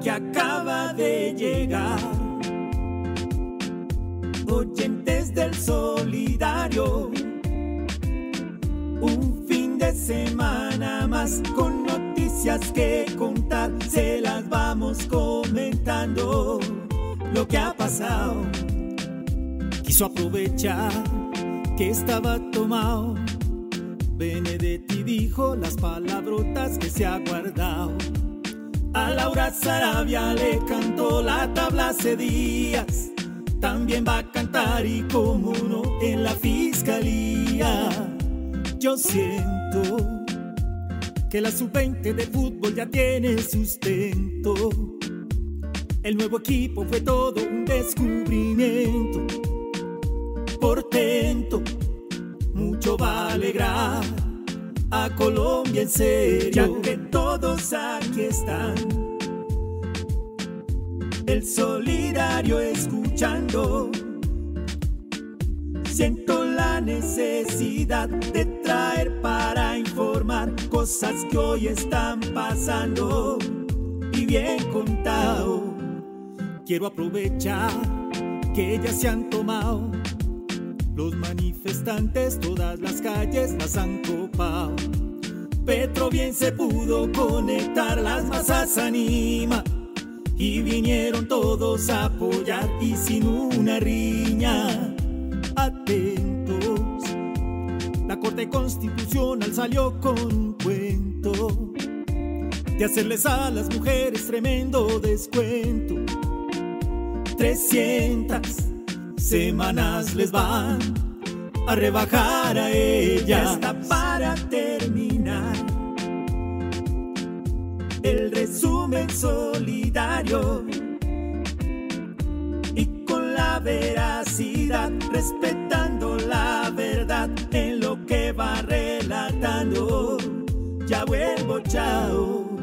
que acaba de llegar. Oyentes del solidario, un fin de semana más con noticias que contar, se las vamos comentando lo que ha pasado. Quiso aprovechar que estaba tomado. Benedetti dijo las palabrotas que se ha guardado. A Laura Sarabia le cantó la tabla hace días. También va a cantar y como no en la fiscalía. Yo siento que la sub-20 de fútbol ya tiene sustento. El nuevo equipo fue todo un descubrimiento. Portento, mucho va a alegrar a Colombia en serio, ya que aquí están. El solidario escuchando. Siento la necesidad de traer para informar cosas que hoy están pasando y bien contado. Quiero aprovechar que ya se han tomado los manifestantes, todas las calles las han copado. Petro bien se pudo conectar, las masas anima y vinieron todos a apoyar y sin una riña. Atentos, la Corte Constitucional salió con cuento de hacerles a las mujeres tremendo descuento. 300 semanas les van a rebajar a ella. Hasta para el resumen solidario y con la veracidad, respetando la verdad en lo que va relatando. Ya vuelvo, chao.